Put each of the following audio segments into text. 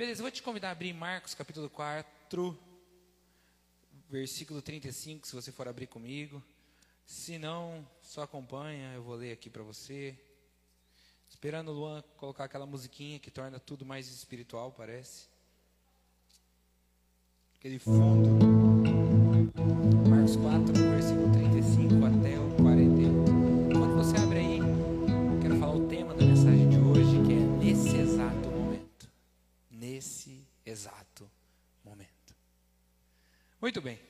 Beleza, eu vou te convidar a abrir Marcos capítulo 4, versículo 35, se você for abrir comigo. Se não, só acompanha, eu vou ler aqui para você. Esperando o Luan colocar aquela musiquinha que torna tudo mais espiritual, parece. Aquele fundo. Marcos 4, versículo Muito bem.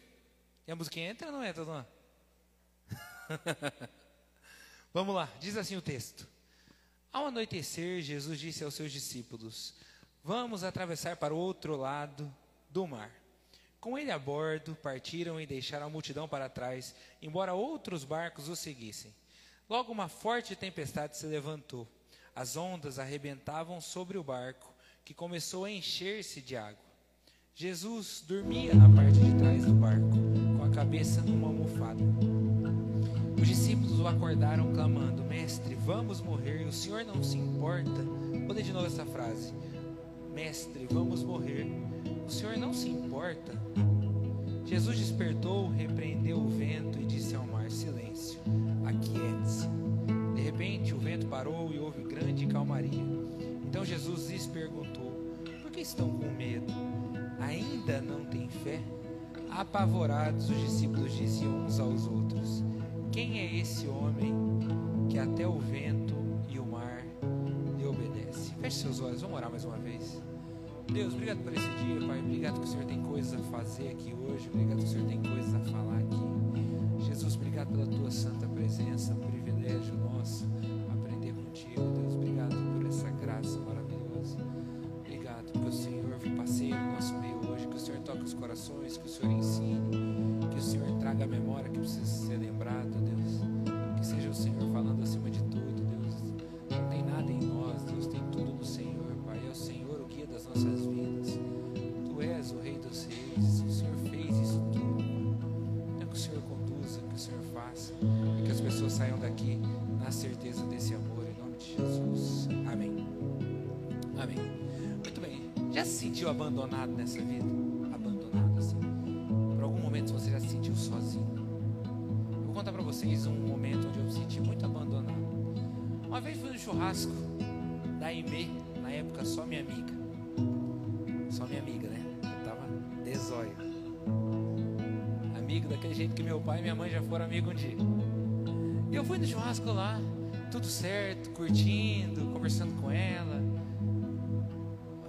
E a musiquinha entra ou não entra, Luan? Vamos lá, diz assim o texto. Ao anoitecer, Jesus disse aos seus discípulos: Vamos atravessar para o outro lado do mar. Com ele a bordo, partiram e deixaram a multidão para trás, embora outros barcos o seguissem. Logo uma forte tempestade se levantou. As ondas arrebentavam sobre o barco, que começou a encher-se de água. Jesus dormia na parte de trás do barco, com a cabeça numa almofada. Os discípulos o acordaram clamando: Mestre, vamos morrer, o senhor não se importa? Ler de novo essa frase: Mestre, vamos morrer, o senhor não se importa? Jesus despertou, repreendeu o vento e disse ao mar: Silêncio, aquiete-se. De repente o vento parou e houve grande calmaria. Então Jesus lhes perguntou: Por que estão com medo? Ainda não têm fé? Apavorados, os discípulos diziam uns aos outros: quem é esse homem que até o vento e o mar lhe obedece? Feche seus olhos, vamos orar mais uma vez. Deus, obrigado por esse dia, Pai. Obrigado que o Senhor tem coisas a fazer aqui hoje. Obrigado que o Senhor tem coisas a falar aqui. Jesus, obrigado pela tua santa presença, privilégio nosso o Senhor traga a memória que precisa ser lembrado, Deus. Que seja o Senhor falando acima de tudo, Deus. Não tem nada em nós, Deus, tem tudo no Senhor, Pai. É o Senhor o guia das nossas vidas. Tu és o Rei dos Reis, o Senhor fez isso tudo. É que o Senhor conduza, que o Senhor faça, e que as pessoas saiam daqui na certeza desse amor, em nome de Jesus. Amém. Amém. Muito bem. Já se sentiu abandonado nessa vida? Churrasco da Aimee, na época só minha amiga. Só minha amiga, né? Eu tava desóio. Amigo daquele jeito que meu pai e minha mãe já foram amigos um dia. E eu fui no churrasco lá, tudo certo, curtindo, conversando com ela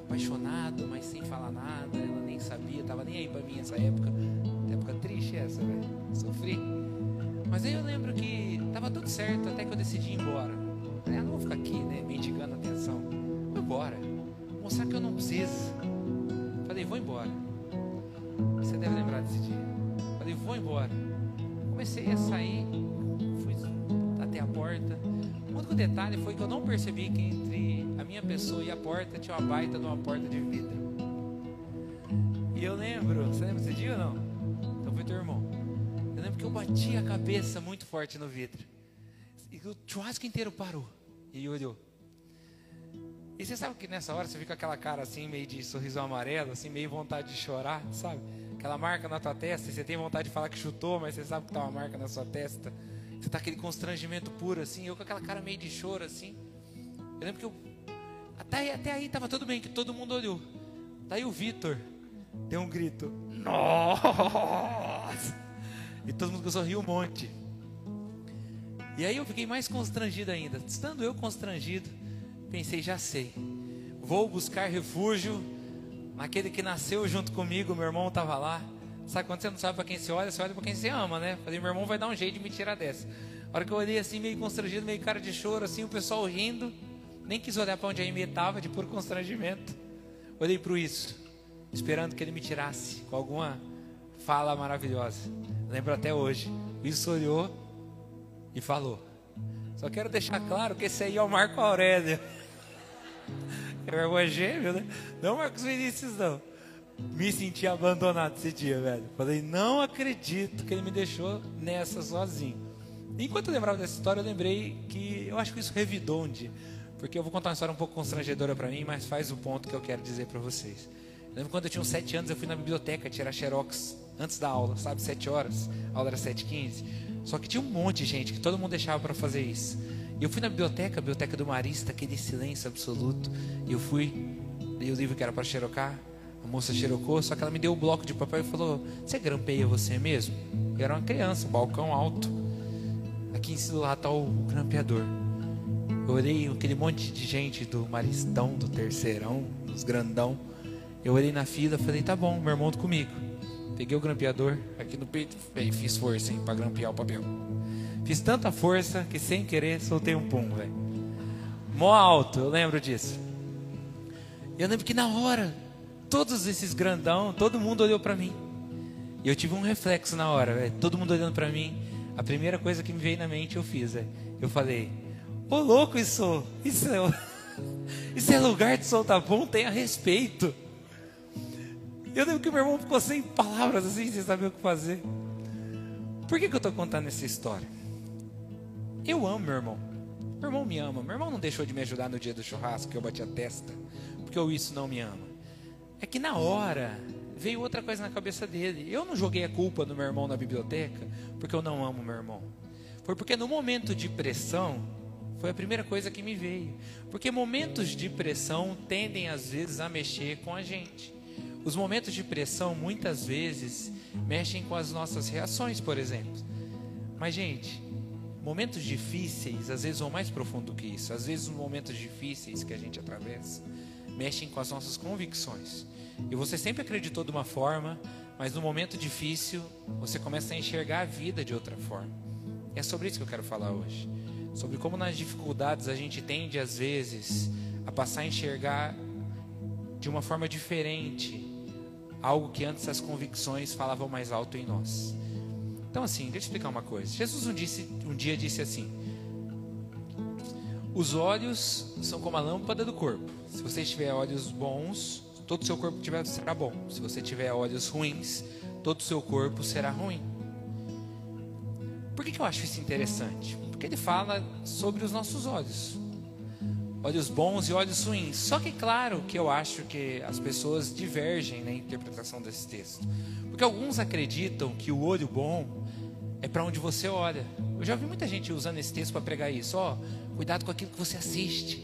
apaixonado, mas sem falar nada. Ela nem sabia, tava nem aí pra mim essa época. Época triste essa, velho. Sofri. Mas aí eu lembro que tava tudo certo até que eu decidi ir embora. Mostrar que eu não preciso. Falei, vou embora. Você deve lembrar desse dia. Falei, vou embora. Comecei a sair, fui até a porta. O único detalhe foi que eu não percebi que entre a minha pessoa e a porta tinha uma baita de uma porta de vidro. E eu lembro, você lembra desse dia ou não? Então foi teu irmão. Eu lembro que eu bati a cabeça muito forte no vidro. E o churrasco inteiro parou. E olhou. E você sabe que nessa hora você fica com aquela cara assim, meio de sorriso amarelo, assim, meio vontade de chorar, sabe? Aquela marca na tua testa, e você tem vontade de falar que chutou, mas você sabe que tá uma marca na sua testa. Você tá aquele constrangimento puro, assim, eu com aquela cara meio de choro, assim. Eu lembro que eu. Até, até aí tava tudo bem, que todo mundo olhou. Daí o Vitor deu um grito. Nossa! E todo mundo rir um monte. E aí eu fiquei mais constrangido ainda. Estando eu constrangido, pensei, já sei. Vou buscar refúgio naquele que nasceu junto comigo, meu irmão estava lá. Sabe quando você não sabe para quem você olha, você olha para quem você ama, né? Falei, meu irmão vai dar um jeito de me tirar dessa. A hora que eu olhei assim, meio constrangido, meio cara de choro, assim, o pessoal rindo. Nem quis olhar para onde a Amy estava, de puro constrangimento. Olhei para isso, esperando que ele me tirasse com alguma fala maravilhosa. Lembro até hoje. Isso olhou e falou. Só quero deixar claro que esse aí é o Marco Aurélio. O irmão gêmeo, né? Não Marcos Vinícius, não. Me senti abandonado esse dia, velho. Falei, não acredito que ele me deixou nessa sozinho. Enquanto eu lembrava dessa história, eu lembrei que eu acho que isso revidou um dia. porque eu vou contar uma história um pouco constrangedora para mim, mas faz o ponto que eu quero dizer para vocês. Eu lembro quando eu tinha uns 7 anos, eu fui na biblioteca tirar xerox antes da aula, sabe, 7 horas, a aula era 7h15. Só que tinha um monte de gente que todo mundo deixava para fazer isso. Eu fui na biblioteca, a biblioteca do Marista, aquele silêncio absoluto, e eu fui, li o livro que era para xerocar, a moça xerocou, só que ela me deu o um bloco de papel e falou: Você grampeia você mesmo? Eu era uma criança, balcão alto. Aqui em cima lá está o grampeador. Eu olhei aquele monte de gente do Maristão, do Terceirão, dos Grandão. Eu olhei na fila falei: Tá bom, meu irmão tá comigo. Peguei o grampeador aqui no peito e fiz força para grampear o papel. Fiz tanta força que sem querer soltei um pum, velho. Mó alto, eu lembro disso. Eu lembro que na hora todos esses grandão, todo mundo olhou para mim. E eu tive um reflexo na hora, véio. todo mundo olhando para mim. A primeira coisa que me veio na mente eu fiz, véio. eu falei: "Ô louco isso, isso é, isso é lugar de soltar bom, tenha respeito". Eu lembro que meu irmão ficou sem palavras assim, sem saber o que fazer. Por que, que eu estou contando essa história? Eu amo meu irmão. Meu irmão me ama. Meu irmão não deixou de me ajudar no dia do churrasco que eu bati a testa, porque eu isso não me ama. É que na hora veio outra coisa na cabeça dele. Eu não joguei a culpa do meu irmão na biblioteca porque eu não amo meu irmão. Foi porque no momento de pressão foi a primeira coisa que me veio. Porque momentos de pressão tendem às vezes a mexer com a gente. Os momentos de pressão muitas vezes mexem com as nossas reações, por exemplo. Mas gente, momentos difíceis às vezes vão mais profundo que isso. Às vezes os momentos difíceis que a gente atravessa mexem com as nossas convicções. E você sempre acreditou de uma forma, mas no momento difícil você começa a enxergar a vida de outra forma. E é sobre isso que eu quero falar hoje. Sobre como nas dificuldades a gente tende às vezes a passar a enxergar de uma forma diferente algo que antes as convicções falavam mais alto em nós. Então assim, deixa eu explicar uma coisa. Jesus um, disse, um dia disse assim: Os olhos são como a lâmpada do corpo. Se você tiver olhos bons, todo o seu corpo tiver, será bom. Se você tiver olhos ruins, todo o seu corpo será ruim. Por que, que eu acho isso interessante? Porque ele fala sobre os nossos olhos. Olhos bons e olhos ruins. Só que, claro, que eu acho que as pessoas divergem na interpretação desse texto. Porque alguns acreditam que o olho bom é para onde você olha. Eu já vi muita gente usando esse texto para pregar isso. Ó, oh, cuidado com aquilo que você assiste.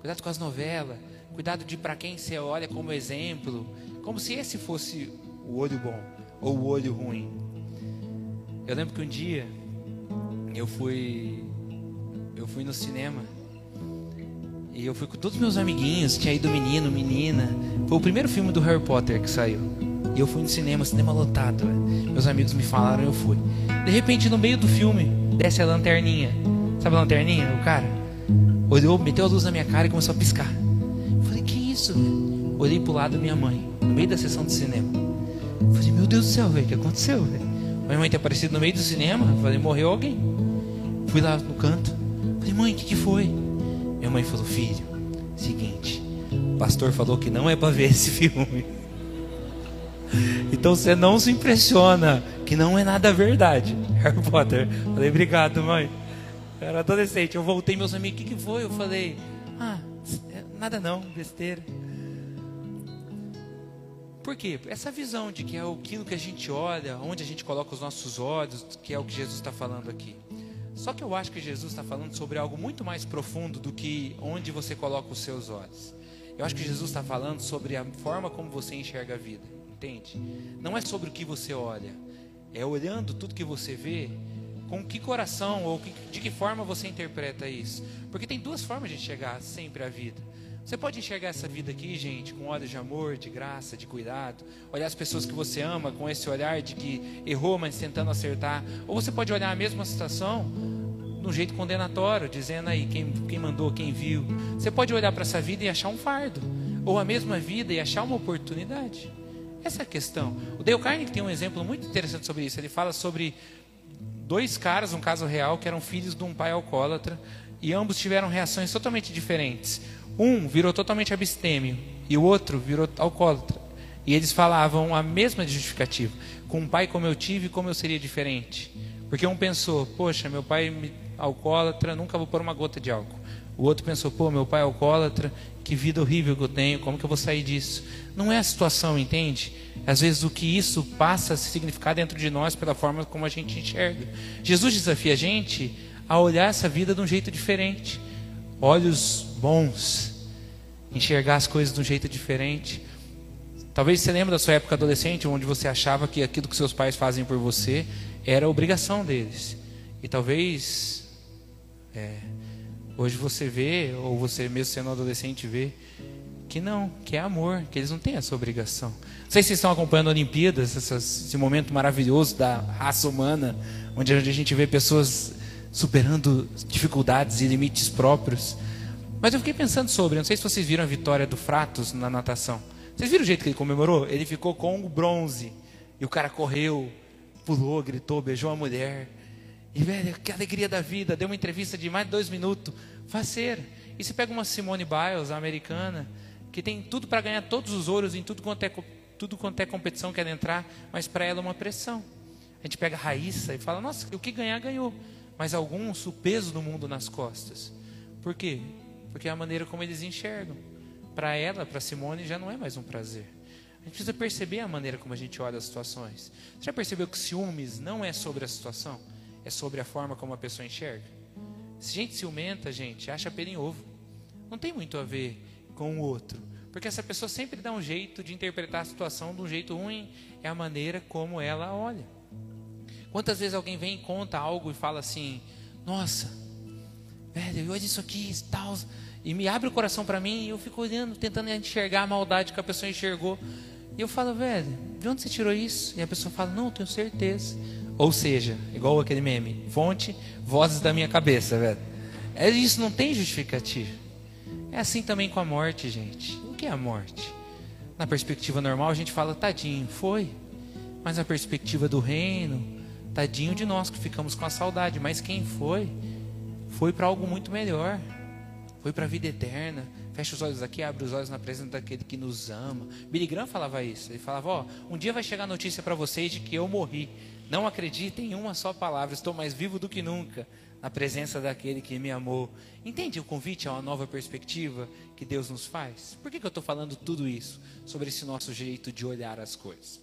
Cuidado com as novelas. Cuidado de para quem você olha como exemplo, como se esse fosse o olho bom ou o olho ruim. Eu lembro que um dia eu fui eu fui no cinema e eu fui com todos meus amiguinhos, tinha ido menino, menina. Foi o primeiro filme do Harry Potter que saiu. E eu fui no cinema, cinema lotado. Véio. Meus amigos me falaram, eu fui. De repente, no meio do filme, desce a lanterninha. Sabe a lanterninha? O cara olhou, meteu a luz na minha cara e começou a piscar isso, velho? Olhei pro lado da minha mãe, no meio da sessão de cinema. Falei, meu Deus do céu, velho, o que aconteceu, velho? Minha mãe tem aparecido no meio do cinema. Falei, morreu alguém. Fui lá no canto. Falei, mãe, o que, que foi? Minha mãe falou, filho, seguinte, o pastor falou que não é para ver esse filme. Então você não se impressiona, que não é nada verdade. Harry Potter. Falei, obrigado, mãe. Eu era adolescente, eu voltei, meus amigos, o que, que foi? Eu falei, ah, Nada não, besteira. Por quê? Essa visão de que é aquilo que a gente olha, onde a gente coloca os nossos olhos, que é o que Jesus está falando aqui. Só que eu acho que Jesus está falando sobre algo muito mais profundo do que onde você coloca os seus olhos. Eu acho que Jesus está falando sobre a forma como você enxerga a vida, entende? Não é sobre o que você olha, é olhando tudo que você vê, com que coração ou de que forma você interpreta isso. Porque tem duas formas de enxergar sempre a vida. Você pode enxergar essa vida aqui, gente, com olhos de amor, de graça, de cuidado. Olhar as pessoas que você ama com esse olhar de que errou, mas tentando acertar. Ou você pode olhar a mesma situação no jeito condenatório, dizendo aí quem, quem mandou, quem viu. Você pode olhar para essa vida e achar um fardo. Ou a mesma vida e achar uma oportunidade. Essa é a questão. O Dale Carnegie tem um exemplo muito interessante sobre isso. Ele fala sobre dois caras, um caso real, que eram filhos de um pai alcoólatra. E ambos tiveram reações totalmente diferentes. Um virou totalmente abstêmio e o outro virou alcoólatra. E eles falavam a mesma justificativa. Com um pai como eu tive, como eu seria diferente? Porque um pensou, poxa, meu pai alcoólatra, nunca vou pôr uma gota de álcool. O outro pensou, pô, meu pai é alcoólatra, que vida horrível que eu tenho, como que eu vou sair disso? Não é a situação, entende? Às vezes o que isso passa a significar dentro de nós pela forma como a gente enxerga. Jesus desafia a gente a olhar essa vida de um jeito diferente. Olhos bons, enxergar as coisas de um jeito diferente. Talvez você lembre da sua época adolescente, onde você achava que aquilo que seus pais fazem por você era obrigação deles. E talvez é, hoje você vê, ou você mesmo sendo adolescente vê, que não, que é amor, que eles não têm essa obrigação. Não sei se vocês estão acompanhando a Olimpíadas, esse momento maravilhoso da raça humana, onde a gente vê pessoas superando dificuldades e limites próprios. Mas eu fiquei pensando sobre, não sei se vocês viram a vitória do Fratos na natação. Vocês viram o jeito que ele comemorou? Ele ficou com o bronze. E o cara correu, pulou, gritou, beijou a mulher. E, velho, que alegria da vida. Deu uma entrevista de mais de dois minutos. Faceira. E você pega uma Simone Biles, americana, que tem tudo para ganhar todos os ouros em tudo quanto é, tudo quanto é competição que ela entrar, mas para ela é uma pressão. A gente pega a Raíssa e fala, nossa, o que ganhar, ganhou. Mas alguns, o peso do mundo nas costas. Por quê? Porque é a maneira como eles enxergam. Para ela, para Simone, já não é mais um prazer. A gente precisa perceber a maneira como a gente olha as situações. Você já percebeu que ciúmes não é sobre a situação? É sobre a forma como a pessoa enxerga? Se gente ciumenta, gente, acha pelo em ovo. Não tem muito a ver com o outro. Porque essa pessoa sempre dá um jeito de interpretar a situação de um jeito ruim. É a maneira como ela olha. Quantas vezes alguém vem e conta algo e fala assim: Nossa, velho, olha isso aqui tal. E me abre o coração para mim e eu fico olhando, tentando enxergar a maldade que a pessoa enxergou. E eu falo, velho, de onde você tirou isso? E a pessoa fala, não, tenho certeza. Ou seja, igual aquele meme, fonte, vozes da minha cabeça, velho. É isso, não tem justificativa. É assim também com a morte, gente. O que é a morte? Na perspectiva normal, a gente fala, tadinho, foi. Mas na perspectiva do reino, tadinho de nós que ficamos com a saudade. Mas quem foi, foi para algo muito melhor. Foi para a vida eterna. Fecha os olhos aqui, abre os olhos na presença daquele que nos ama. Billy Graham falava isso. Ele falava: Ó, um dia vai chegar a notícia para vocês de que eu morri. Não acreditem em uma só palavra. Estou mais vivo do que nunca na presença daquele que me amou. Entende o convite a uma nova perspectiva que Deus nos faz? Por que, que eu estou falando tudo isso sobre esse nosso jeito de olhar as coisas?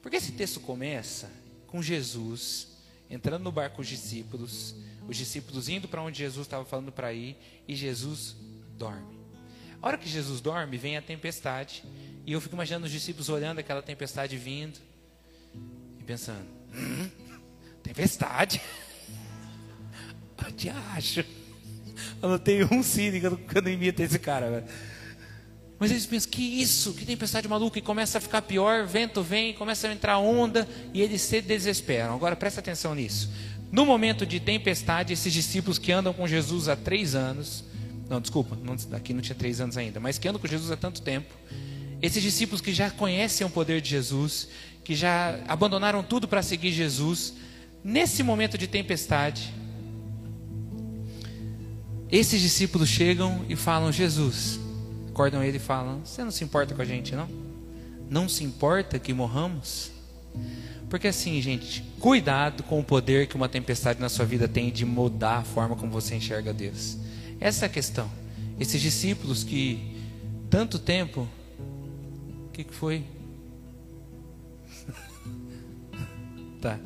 Porque esse texto começa com Jesus entrando no barco com os discípulos, os discípulos indo para onde Jesus estava falando para ir, e Jesus dorme. A hora que Jesus dorme, vem a tempestade, e eu fico imaginando os discípulos olhando aquela tempestade vindo e pensando: hum, tempestade? Eu te acho. Anotei um cine que eu não imito esse cara, velho. Mas eles pensam, que isso? Que tempestade maluca? E começa a ficar pior, vento vem, começa a entrar onda, e eles se desesperam. Agora presta atenção nisso. No momento de tempestade, esses discípulos que andam com Jesus há três anos, não, desculpa, não, aqui não tinha três anos ainda, mas que andam com Jesus há tanto tempo, esses discípulos que já conhecem o poder de Jesus, que já abandonaram tudo para seguir Jesus, nesse momento de tempestade, esses discípulos chegam e falam: Jesus, acordam ele e falam: Você não se importa com a gente, não? Não se importa que morramos? Porque assim, gente, cuidado com o poder que uma tempestade na sua vida tem de mudar a forma como você enxerga Deus. Essa é a questão. Esses discípulos que tanto tempo. O que, que foi? Tá.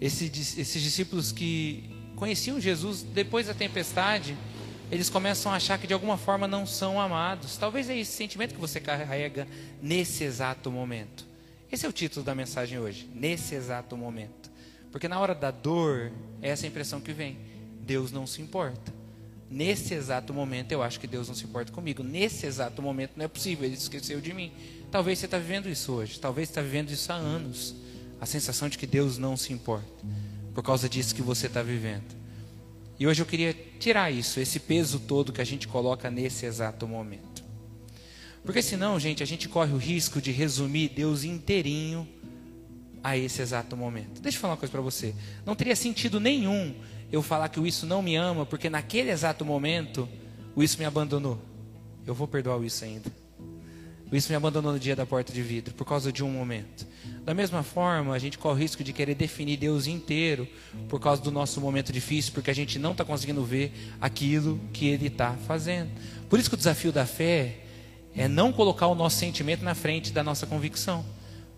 Esses, esses discípulos que conheciam Jesus depois da tempestade, eles começam a achar que de alguma forma não são amados. Talvez é esse sentimento que você carrega nesse exato momento. Esse é o título da mensagem hoje, nesse exato momento. Porque na hora da dor, é essa impressão que vem. Deus não se importa. Nesse exato momento, eu acho que Deus não se importa comigo. Nesse exato momento, não é possível, Ele esqueceu de mim. Talvez você está vivendo isso hoje. Talvez você está vivendo isso há anos. A sensação de que Deus não se importa. Por causa disso que você está vivendo. E hoje eu queria tirar isso, esse peso todo que a gente coloca nesse exato momento. Porque senão, gente, a gente corre o risco de resumir Deus inteirinho a esse exato momento. Deixa eu falar uma coisa para você. Não teria sentido nenhum eu falar que o isso não me ama, porque naquele exato momento o isso me abandonou. Eu vou perdoar o isso ainda. Isso me abandonou no dia da porta de vidro, por causa de um momento. Da mesma forma, a gente corre o risco de querer definir Deus inteiro por causa do nosso momento difícil, porque a gente não está conseguindo ver aquilo que Ele está fazendo. Por isso que o desafio da fé é não colocar o nosso sentimento na frente da nossa convicção.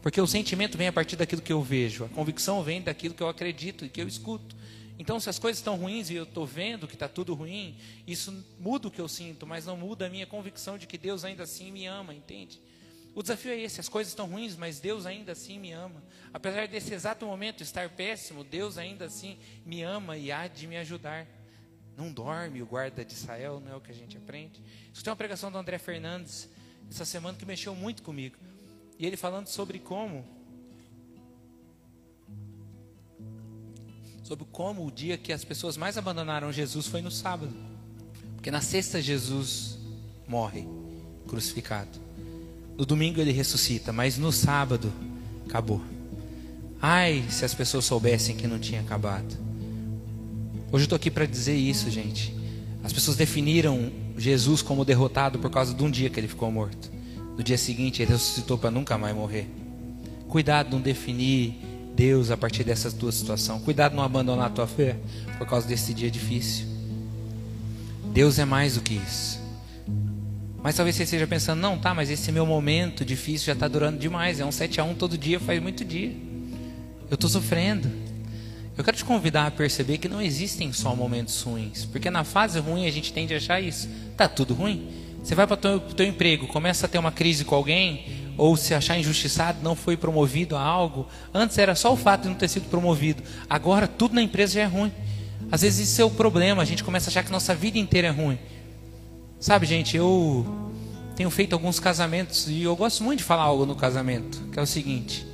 Porque o sentimento vem a partir daquilo que eu vejo, a convicção vem daquilo que eu acredito e que eu escuto. Então, se as coisas estão ruins e eu estou vendo que está tudo ruim, isso muda o que eu sinto, mas não muda a minha convicção de que Deus ainda assim me ama, entende? O desafio é esse: as coisas estão ruins, mas Deus ainda assim me ama. Apesar desse exato momento estar péssimo, Deus ainda assim me ama e há de me ajudar. Não dorme o guarda de Israel, não é o que a gente aprende. Tem uma pregação do André Fernandes essa semana que mexeu muito comigo. E ele falando sobre como sobre como o dia que as pessoas mais abandonaram Jesus foi no sábado. Porque na sexta Jesus morre crucificado. No domingo ele ressuscita, mas no sábado acabou. Ai, se as pessoas soubessem que não tinha acabado. Hoje eu estou aqui para dizer isso, gente. As pessoas definiram Jesus como derrotado por causa de um dia que ele ficou morto. No dia seguinte ele ressuscitou para nunca mais morrer. Cuidado não definir Deus a partir dessas duas situações. Cuidado não abandonar a tua fé por causa desse dia difícil. Deus é mais do que isso. Mas talvez você esteja pensando, não, tá, mas esse meu momento difícil já está durando demais. É um 7 a 1 todo dia, faz muito dia. Eu estou sofrendo. Eu quero te convidar a perceber que não existem só momentos ruins. Porque na fase ruim a gente tende a achar isso. Tá tudo ruim. Você vai para o teu, teu emprego, começa a ter uma crise com alguém, ou se achar injustiçado, não foi promovido a algo. Antes era só o fato de não ter sido promovido. Agora tudo na empresa já é ruim. Às vezes isso é o problema, a gente começa a achar que nossa vida inteira é ruim. Sabe, gente, eu tenho feito alguns casamentos e eu gosto muito de falar algo no casamento, que é o seguinte: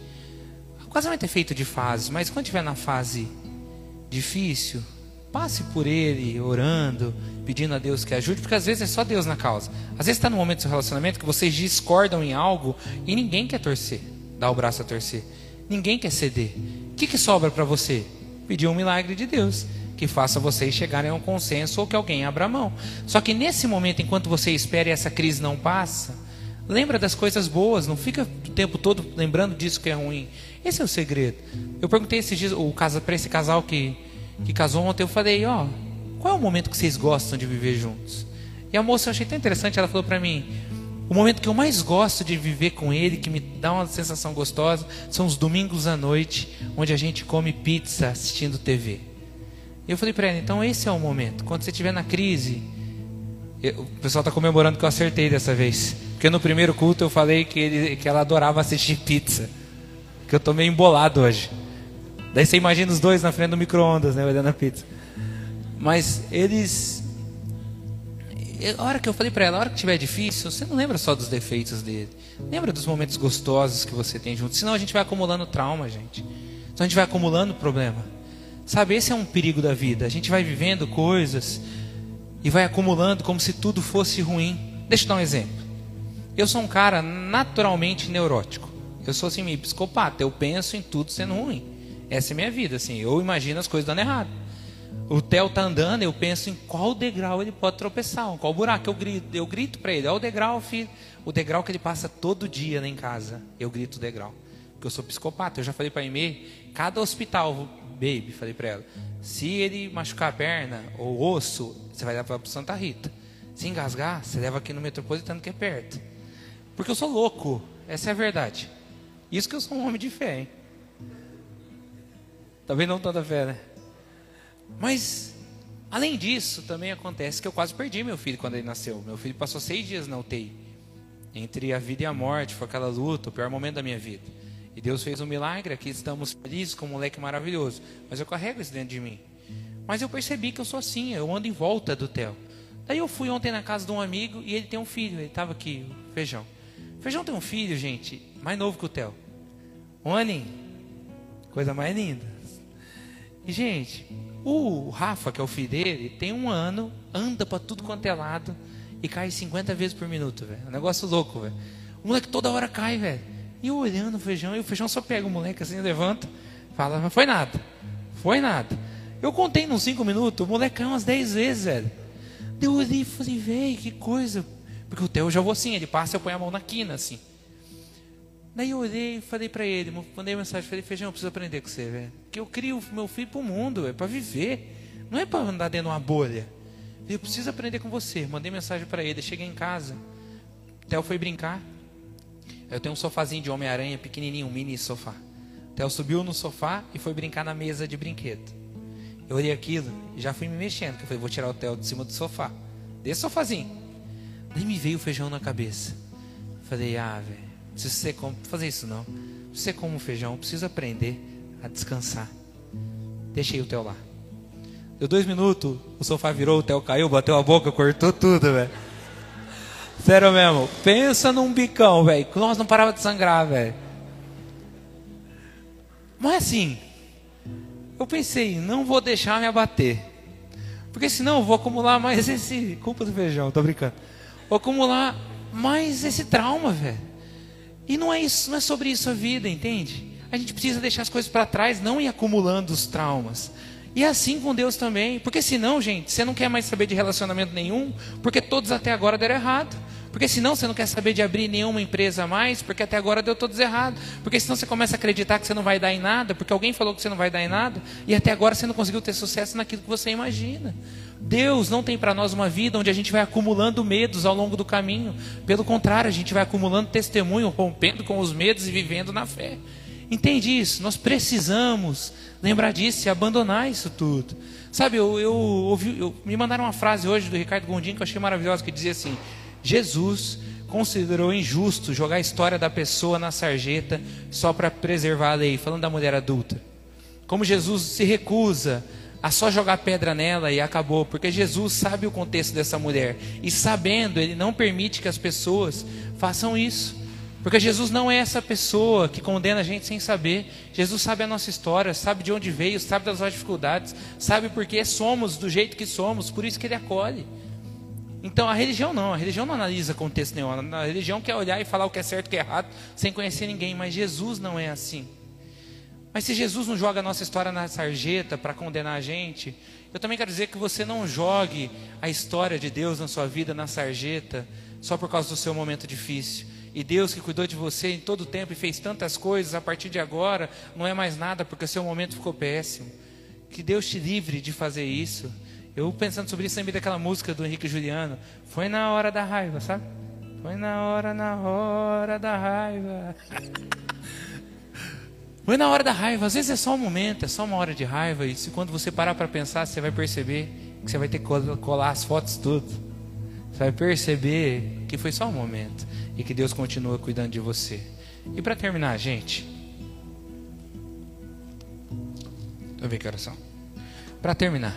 o casamento é feito de fases, mas quando estiver na fase difícil, passe por ele orando, pedindo a Deus que ajude, porque às vezes é só Deus na causa. Às vezes está no momento do seu relacionamento que vocês discordam em algo e ninguém quer torcer, dar o braço a torcer. Ninguém quer ceder. O que, que sobra para você? Pedir um milagre de Deus que faça vocês chegarem a um consenso ou que alguém abra mão. Só que nesse momento, enquanto você espera e essa crise não passa, lembra das coisas boas, não fica o tempo todo lembrando disso que é ruim. Esse é o segredo. Eu perguntei esses dias para esse casal que, que casou ontem, eu falei, ó, oh, qual é o momento que vocês gostam de viver juntos? E a moça eu achei tão interessante, ela falou para mim: o momento que eu mais gosto de viver com ele, que me dá uma sensação gostosa, são os domingos à noite, onde a gente come pizza assistindo TV. Eu falei para ela: então esse é o momento. Quando você estiver na crise, eu, o pessoal está comemorando que eu acertei dessa vez. Porque no primeiro culto eu falei que, ele, que ela adorava assistir pizza. Que eu tô meio embolado hoje. Daí você imagina os dois na frente do micro-ondas, né, olhando a pizza. Mas eles. A hora que eu falei para ela, a hora que tiver difícil, você não lembra só dos defeitos dele. Lembra dos momentos gostosos que você tem junto. Senão a gente vai acumulando trauma, gente. Senão a gente vai acumulando problema. Sabe, esse é um perigo da vida. A gente vai vivendo coisas e vai acumulando como se tudo fosse ruim. Deixa eu dar um exemplo. Eu sou um cara naturalmente neurótico. Eu sou assim meio psicopata. Eu penso em tudo sendo ruim. Essa é minha vida, assim. Eu imagino as coisas dando errado. O Theo tá andando, eu penso em qual degrau ele pode tropeçar, em qual buraco. Eu grito, eu grito para ele, é o degrau, filho. O degrau que ele passa todo dia lá em casa. Eu grito o degrau. Porque eu sou psicopata. Eu já falei para a Aimee, cada hospital, baby, falei para ela, se ele machucar a perna ou osso, você vai levar para Santa Rita. Se engasgar, você leva aqui no metropolitano que é perto. Porque eu sou louco. Essa é a verdade. Isso que eu sou um homem de fé, hein? Também não tanta fé, né? Mas, além disso, também acontece que eu quase perdi meu filho quando ele nasceu. Meu filho passou seis dias na UTI. Entre a vida e a morte, foi aquela luta, o pior momento da minha vida. E Deus fez um milagre, aqui estamos felizes com um moleque maravilhoso. Mas eu carrego isso dentro de mim. Mas eu percebi que eu sou assim, eu ando em volta do Theo. Daí eu fui ontem na casa de um amigo e ele tem um filho, ele estava aqui, Feijão. Feijão tem um filho, gente, mais novo que o Theo. Um aninho. Coisa mais linda. E, gente, o Rafa, que é o filho dele, tem um ano, anda para tudo quanto é lado e cai 50 vezes por minuto, velho. É um negócio louco, velho. O moleque toda hora cai, velho. E eu olhando o feijão, e o feijão só pega o moleque assim, levanta, fala, não foi nada. Foi nada. Eu contei nos 5 minutos, o moleque caiu umas 10 vezes, velho. Eu olhei e falei, velho, que coisa. Porque o Theo já vou assim, ele passa, eu ponho a mão na quina, assim. Daí eu olhei e falei para ele, mandei mensagem, falei, Feijão, eu preciso aprender com você, velho. Porque eu crio meu filho para o mundo, é para viver. Não é para andar dentro de uma bolha. Eu preciso aprender com você. Mandei mensagem para ele, cheguei em casa. Theo foi brincar. Eu tenho um sofazinho de Homem-Aranha, pequenininho, um mini sofá. Theo subiu no sofá e foi brincar na mesa de brinquedo. Eu olhei aquilo e já fui me mexendo, que eu falei, vou tirar o Theo de cima do sofá. Desse sofazinho. Daí me veio o feijão na cabeça. Falei, ah, velho preciso ser como fazer isso não. Preciso ser como feijão, preciso aprender a descansar. Deixei o Theo lá. Deu dois minutos, o sofá virou, o Theo caiu, bateu a boca, cortou tudo, velho. Sério mesmo, pensa num bicão, velho. Nós não parava de sangrar, velho. Mas assim, eu pensei, não vou deixar me abater. Porque senão eu vou acumular mais esse. Culpa do feijão, tô brincando. Vou acumular mais esse trauma, velho. E não é isso, não é sobre isso a vida, entende? A gente precisa deixar as coisas para trás, não ir acumulando os traumas. E é assim com Deus também, porque senão, gente, você não quer mais saber de relacionamento nenhum, porque todos até agora deram errado. Porque senão você não quer saber de abrir nenhuma empresa mais, porque até agora deu todos errado. Porque senão você começa a acreditar que você não vai dar em nada, porque alguém falou que você não vai dar em nada, e até agora você não conseguiu ter sucesso naquilo que você imagina. Deus não tem para nós uma vida onde a gente vai acumulando medos ao longo do caminho. Pelo contrário, a gente vai acumulando testemunho, rompendo com os medos e vivendo na fé. Entende isso? Nós precisamos lembrar disso e abandonar isso tudo. Sabe, eu, eu ouvi, eu, me mandaram uma frase hoje do Ricardo Gondim que eu achei maravilhosa, que dizia assim: Jesus considerou injusto jogar a história da pessoa na sarjeta só para preservar a lei, falando da mulher adulta. Como Jesus se recusa a só jogar pedra nela e acabou, porque Jesus sabe o contexto dessa mulher e sabendo, ele não permite que as pessoas façam isso. Porque Jesus não é essa pessoa que condena a gente sem saber. Jesus sabe a nossa história, sabe de onde veio, sabe das nossas dificuldades, sabe por que somos do jeito que somos, por isso que ele acolhe. Então a religião não, a religião não analisa contexto nenhum. A religião quer olhar e falar o que é certo e o que é errado, sem conhecer ninguém, mas Jesus não é assim. Mas se Jesus não joga a nossa história na sarjeta para condenar a gente, eu também quero dizer que você não jogue a história de Deus na sua vida na sarjeta só por causa do seu momento difícil. E Deus que cuidou de você em todo o tempo e fez tantas coisas, a partir de agora não é mais nada porque o seu momento ficou péssimo. Que Deus te livre de fazer isso. Eu pensando sobre isso, lembrei daquela música do Henrique Juliano. Foi na hora da raiva, sabe? Foi na hora, na hora da raiva. Foi na hora da raiva. Às vezes é só um momento, é só uma hora de raiva. E se quando você parar para pensar, você vai perceber que você vai ter que colar as fotos tudo. Você vai perceber que foi só um momento e que Deus continua cuidando de você. E para terminar, gente, Deixa eu ver que oração. Para terminar,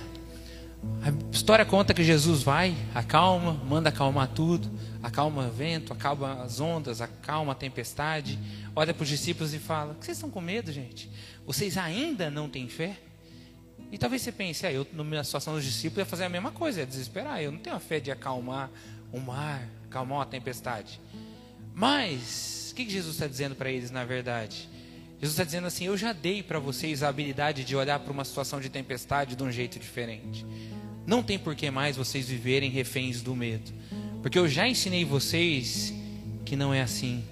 a história conta que Jesus vai, acalma, manda acalmar tudo, acalma o vento, acalma as ondas, acalma a tempestade, olha para os discípulos e fala: Vocês estão com medo, gente? Vocês ainda não têm fé? E talvez você pense, ah, eu, na situação dos discípulos, ia fazer a mesma coisa, ia desesperar. Eu não tenho a fé de acalmar o mar, acalmar a tempestade. Mas, o que Jesus está dizendo para eles, na verdade? Jesus está dizendo assim: Eu já dei para vocês a habilidade de olhar para uma situação de tempestade de um jeito diferente. Não tem por que mais vocês viverem reféns do medo. Porque eu já ensinei vocês que não é assim.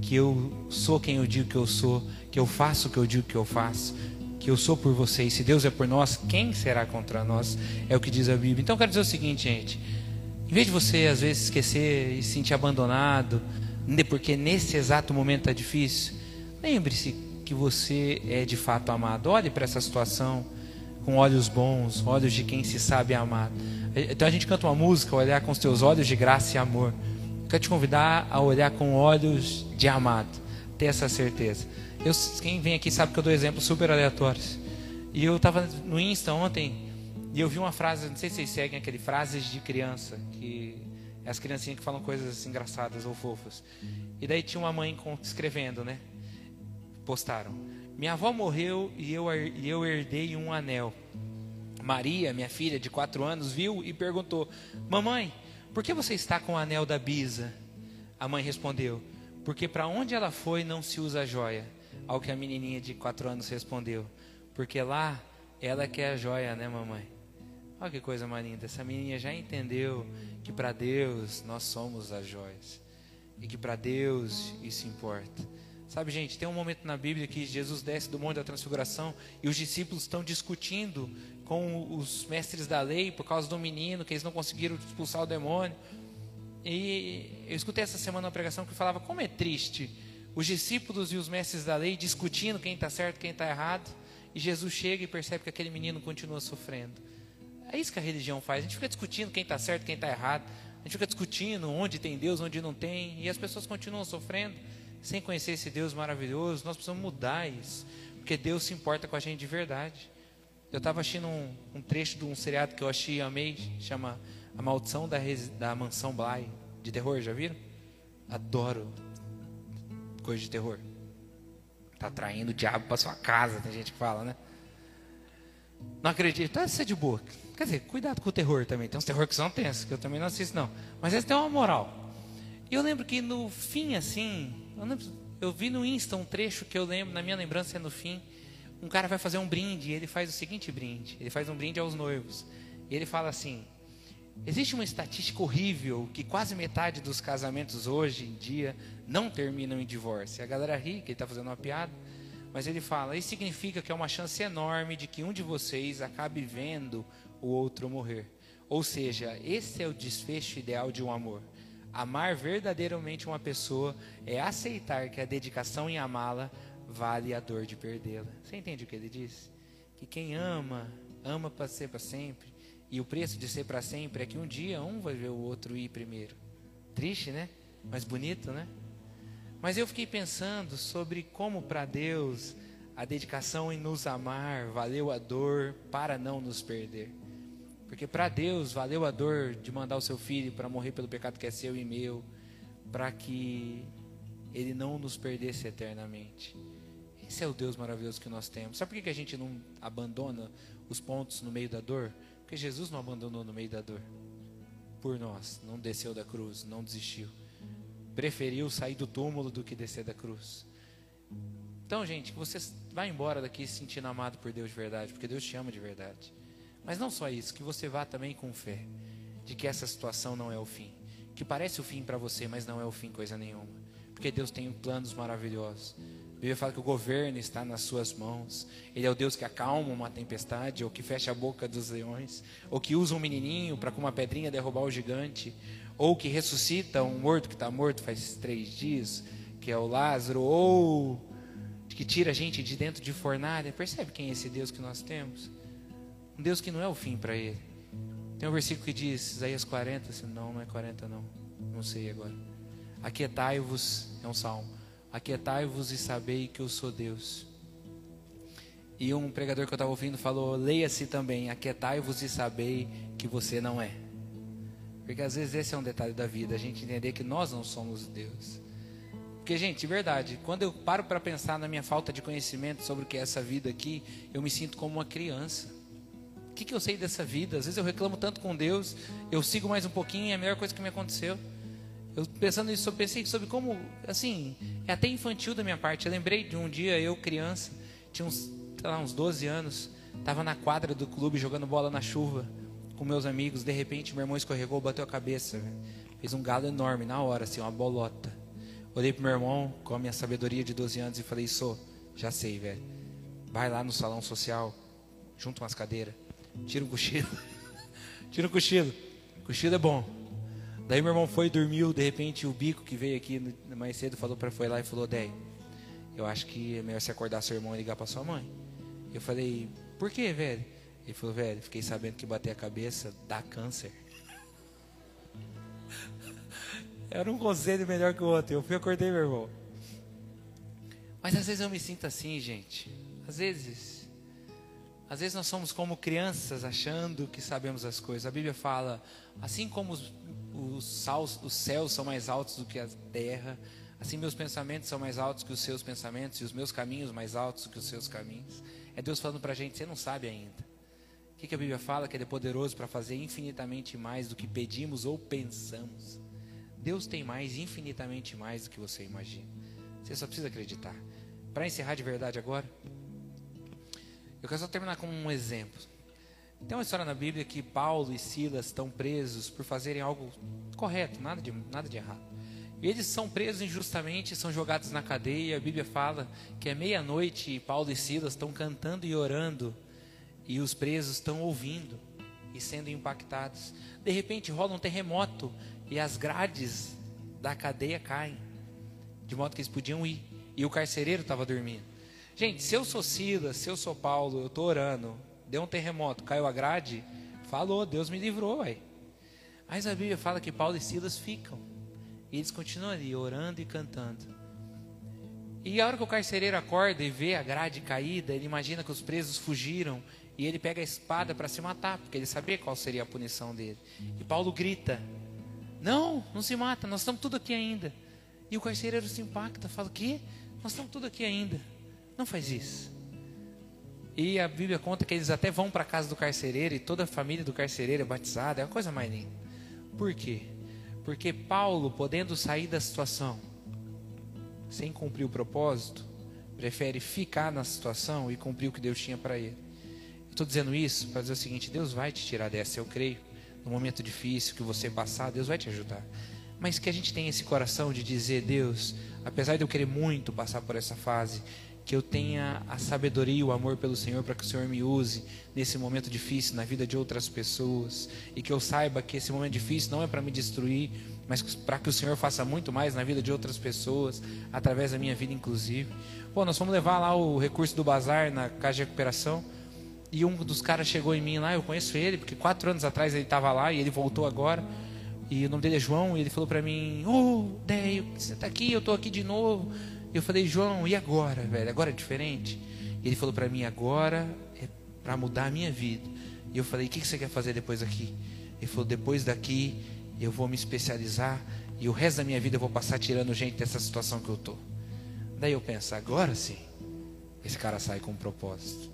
Que eu sou quem eu digo que eu sou. Que eu faço o que eu digo que eu faço. Que eu sou por vocês. Se Deus é por nós, quem será contra nós? É o que diz a Bíblia. Então eu quero dizer o seguinte, gente. Em vez de você às vezes esquecer e se sentir abandonado, porque nesse exato momento está difícil, lembre-se que você é de fato amado. Olhe para essa situação com olhos bons, olhos de quem se sabe amar. Então a gente canta uma música, olhar com os teus olhos de graça e amor. Eu quero te convidar a olhar com olhos de amado, ter essa certeza. Eu, quem vem aqui sabe que eu dou exemplos super aleatórios. E eu estava no Insta ontem e eu vi uma frase, não sei se vocês seguem aquele frases de criança, que é as criancinhas que falam coisas engraçadas ou fofas. E daí tinha uma mãe escrevendo, né? Postaram. Minha avó morreu e eu, e eu herdei um anel. Maria, minha filha de quatro anos, viu e perguntou: Mamãe, por que você está com o anel da Bisa? A mãe respondeu: Porque para onde ela foi não se usa joia. Ao que a menininha de quatro anos respondeu: Porque lá ela quer a joia, né, mamãe? Olha que coisa mais linda. Essa menina já entendeu que para Deus nós somos as joias. E que para Deus isso importa. Sabe, gente, tem um momento na Bíblia que Jesus desce do Monte da Transfiguração e os discípulos estão discutindo com os mestres da lei por causa do menino, que eles não conseguiram expulsar o demônio. E eu escutei essa semana uma pregação que falava como é triste os discípulos e os mestres da lei discutindo quem está certo, quem está errado, e Jesus chega e percebe que aquele menino continua sofrendo. É isso que a religião faz. A gente fica discutindo quem está certo, quem está errado. A gente fica discutindo onde tem Deus, onde não tem, e as pessoas continuam sofrendo sem conhecer esse Deus maravilhoso. Nós precisamos mudar isso, porque Deus se importa com a gente de verdade. Eu estava assistindo um, um, trecho de um seriado que eu achei e amei, chama A Maldição da, da Mansão Bly, de terror, já viram? Adoro coisa de terror. Tá traindo o diabo para sua casa, tem gente que fala, né? Não acredito, tá ser de boa. Quer dizer, cuidado com o terror também. Tem uns terror que são tensos, que eu também não assisto, não. Mas eles têm uma moral. E eu lembro que no fim, assim, eu, lembro, eu vi no Insta um trecho que eu lembro, na minha lembrança é no fim. Um cara vai fazer um brinde, e ele faz o seguinte brinde: ele faz um brinde aos noivos. E ele fala assim: Existe uma estatística horrível que quase metade dos casamentos hoje em dia não terminam em divórcio. A galera ri, que ele está fazendo uma piada, mas ele fala: Isso significa que é uma chance enorme de que um de vocês acabe vendo o outro morrer. Ou seja, esse é o desfecho ideal de um amor. Amar verdadeiramente uma pessoa é aceitar que a dedicação em amá-la vale a dor de perdê-la. Você entende o que ele diz? Que quem ama, ama para ser para sempre. E o preço de ser para sempre é que um dia um vai ver o outro ir primeiro. Triste, né? Mas bonito, né? Mas eu fiquei pensando sobre como para Deus a dedicação em nos amar valeu a dor para não nos perder. Porque para Deus valeu a dor de mandar o seu filho para morrer pelo pecado que é seu e meu, para que ele não nos perdesse eternamente. Esse é o Deus maravilhoso que nós temos. Sabe por que a gente não abandona os pontos no meio da dor? Porque Jesus não abandonou no meio da dor. Por nós, não desceu da cruz, não desistiu. Preferiu sair do túmulo do que descer da cruz. Então, gente, que você vá embora daqui se sentindo amado por Deus de verdade, porque Deus te ama de verdade. Mas não só isso, que você vá também com fé de que essa situação não é o fim. Que parece o fim para você, mas não é o fim coisa nenhuma. Porque Deus tem planos maravilhosos. Bíblia fala que o governo está nas suas mãos. Ele é o Deus que acalma uma tempestade, ou que fecha a boca dos leões, ou que usa um menininho para com uma pedrinha derrubar o gigante, ou que ressuscita um morto que está morto faz três dias, que é o Lázaro, ou que tira a gente de dentro de fornalha. Percebe quem é esse Deus que nós temos? Um Deus que não é o fim para ele. Tem um versículo que diz, Isaías 40, não, não é 40 não, não sei agora. Aquietai-vos, é um salmo Aquietai-vos e sabei que eu sou Deus. E um pregador que eu estava ouvindo falou: leia-se também, aquietai-vos e sabei que você não é. Porque às vezes esse é um detalhe da vida, a gente entender que nós não somos Deus. Porque, gente, de verdade, quando eu paro para pensar na minha falta de conhecimento sobre o que é essa vida aqui, eu me sinto como uma criança. O que, que eu sei dessa vida? Às vezes eu reclamo tanto com Deus, eu sigo mais um pouquinho é a melhor coisa que me aconteceu. Eu pensando nisso, eu pensei sobre como, assim, é até infantil da minha parte. Eu lembrei de um dia, eu criança, tinha uns, lá, uns 12 anos, estava na quadra do clube jogando bola na chuva com meus amigos. De repente, meu irmão escorregou, bateu a cabeça, fez um galo enorme na hora, assim, uma bolota. Olhei pro meu irmão com a minha sabedoria de 12 anos e falei: Sou, já sei, velho. Vai lá no salão social, junta umas cadeiras, tira um cochilo, tira um cochilo. Cochilo é bom. Daí meu irmão foi, dormiu, de repente o bico que veio aqui mais cedo falou para foi lá e falou: "Dei, eu acho que é melhor você acordar seu irmão e ligar para sua mãe". Eu falei: "Por quê, velho?" Ele falou: "Velho, fiquei sabendo que bater a cabeça dá câncer". Era um conselho melhor que o outro. Eu fui acordei meu irmão. Mas às vezes eu me sinto assim, gente. Às vezes às vezes nós somos como crianças achando que sabemos as coisas. A Bíblia fala, assim como os os, os céus são mais altos do que a terra, assim meus pensamentos são mais altos que os seus pensamentos, e os meus caminhos mais altos que os seus caminhos. É Deus falando para a gente, você não sabe ainda. O que, que a Bíblia fala? Que Ele é poderoso para fazer infinitamente mais do que pedimos ou pensamos. Deus tem mais, infinitamente mais do que você imagina. Você só precisa acreditar. Para encerrar de verdade agora, eu quero só terminar com um exemplo. Tem uma história na Bíblia que Paulo e Silas estão presos por fazerem algo correto, nada de, nada de errado. Eles são presos injustamente, são jogados na cadeia. A Bíblia fala que é meia-noite e Paulo e Silas estão cantando e orando, e os presos estão ouvindo e sendo impactados. De repente rola um terremoto e as grades da cadeia caem, de modo que eles podiam ir, e o carcereiro estava dormindo. Gente, se eu sou Silas, se eu sou Paulo, eu estou orando, deu um terremoto, caiu a grade, falou, Deus me livrou, vai. Mas a Bíblia fala que Paulo e Silas ficam. E eles continuam ali, orando e cantando. E a hora que o carcereiro acorda e vê a grade caída, ele imagina que os presos fugiram e ele pega a espada para se matar, porque ele sabia qual seria a punição dele. E Paulo grita: Não, não se mata, nós estamos tudo aqui ainda. E o carcereiro se impacta, fala: Que? Nós estamos tudo aqui ainda. Não faz isso. E a Bíblia conta que eles até vão para a casa do carcereiro e toda a família do carcereiro é batizada. É a coisa mais linda. Por quê? Porque Paulo, podendo sair da situação sem cumprir o propósito, prefere ficar na situação e cumprir o que Deus tinha para ele. Estou dizendo isso para dizer o seguinte: Deus vai te tirar dessa, eu creio. No momento difícil que você passar, Deus vai te ajudar. Mas que a gente tenha esse coração de dizer, Deus, apesar de eu querer muito passar por essa fase, que eu tenha a sabedoria e o amor pelo Senhor para que o Senhor me use nesse momento difícil na vida de outras pessoas e que eu saiba que esse momento difícil não é para me destruir, mas para que o Senhor faça muito mais na vida de outras pessoas, através da minha vida inclusive. Pô, nós fomos levar lá o recurso do bazar na casa de recuperação e um dos caras chegou em mim lá, eu conheço ele, porque quatro anos atrás ele estava lá e ele voltou agora. E o nome dele é João, e ele falou para mim: Ô, oh, Deio, você está aqui, eu estou aqui de novo. Eu falei, João, e agora, velho? Agora é diferente? E ele falou para mim, agora é para mudar a minha vida. E eu falei, o que você quer fazer depois daqui? Ele falou, depois daqui eu vou me especializar e o resto da minha vida eu vou passar tirando gente dessa situação que eu tô. Daí eu penso, agora sim, esse cara sai com um propósito.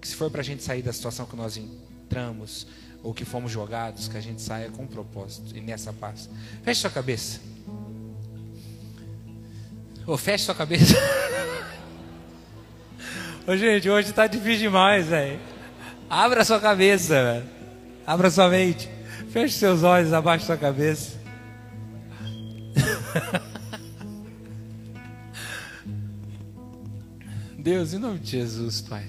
Que se for para a gente sair da situação que nós entramos ou que fomos jogados, que a gente saia com um propósito e nessa paz. Feche sua cabeça. Ô, feche sua cabeça. Ô, gente, hoje tá difícil demais, velho. Abra sua cabeça, velho. Abra sua mente. Feche seus olhos, abaixe sua cabeça. Deus, em nome de Jesus, Pai.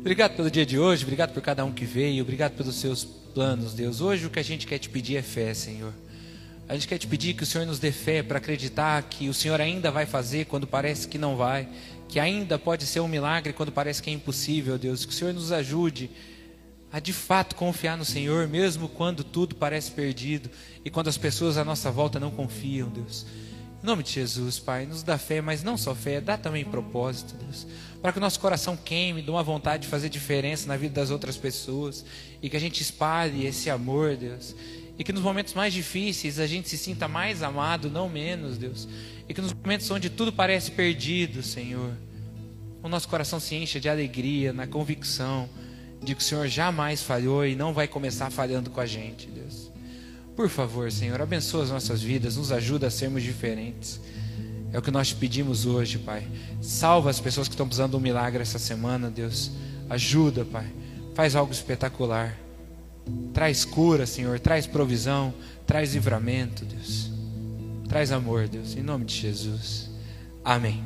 Obrigado pelo dia de hoje, obrigado por cada um que veio, obrigado pelos seus planos, Deus. Hoje o que a gente quer te pedir é fé, Senhor. A gente quer te pedir que o Senhor nos dê fé para acreditar que o Senhor ainda vai fazer quando parece que não vai, que ainda pode ser um milagre quando parece que é impossível, Deus. Que o Senhor nos ajude a de fato confiar no Senhor, mesmo quando tudo parece perdido e quando as pessoas à nossa volta não confiam, Deus. Em nome de Jesus, Pai, nos dá fé, mas não só fé, dá também propósito, Deus. Para que o nosso coração queime, dê uma vontade de fazer diferença na vida das outras pessoas e que a gente espalhe esse amor, Deus e que nos momentos mais difíceis a gente se sinta mais amado, não menos, Deus. E que nos momentos onde tudo parece perdido, Senhor, o nosso coração se encha de alegria, na convicção de que o Senhor jamais falhou e não vai começar falhando com a gente, Deus. Por favor, Senhor, abençoa as nossas vidas, nos ajuda a sermos diferentes. É o que nós te pedimos hoje, Pai. Salva as pessoas que estão precisando de um milagre essa semana, Deus. Ajuda, Pai. Faz algo espetacular. Traz cura, Senhor, traz provisão, traz livramento, Deus. Traz amor, Deus, em nome de Jesus. Amém.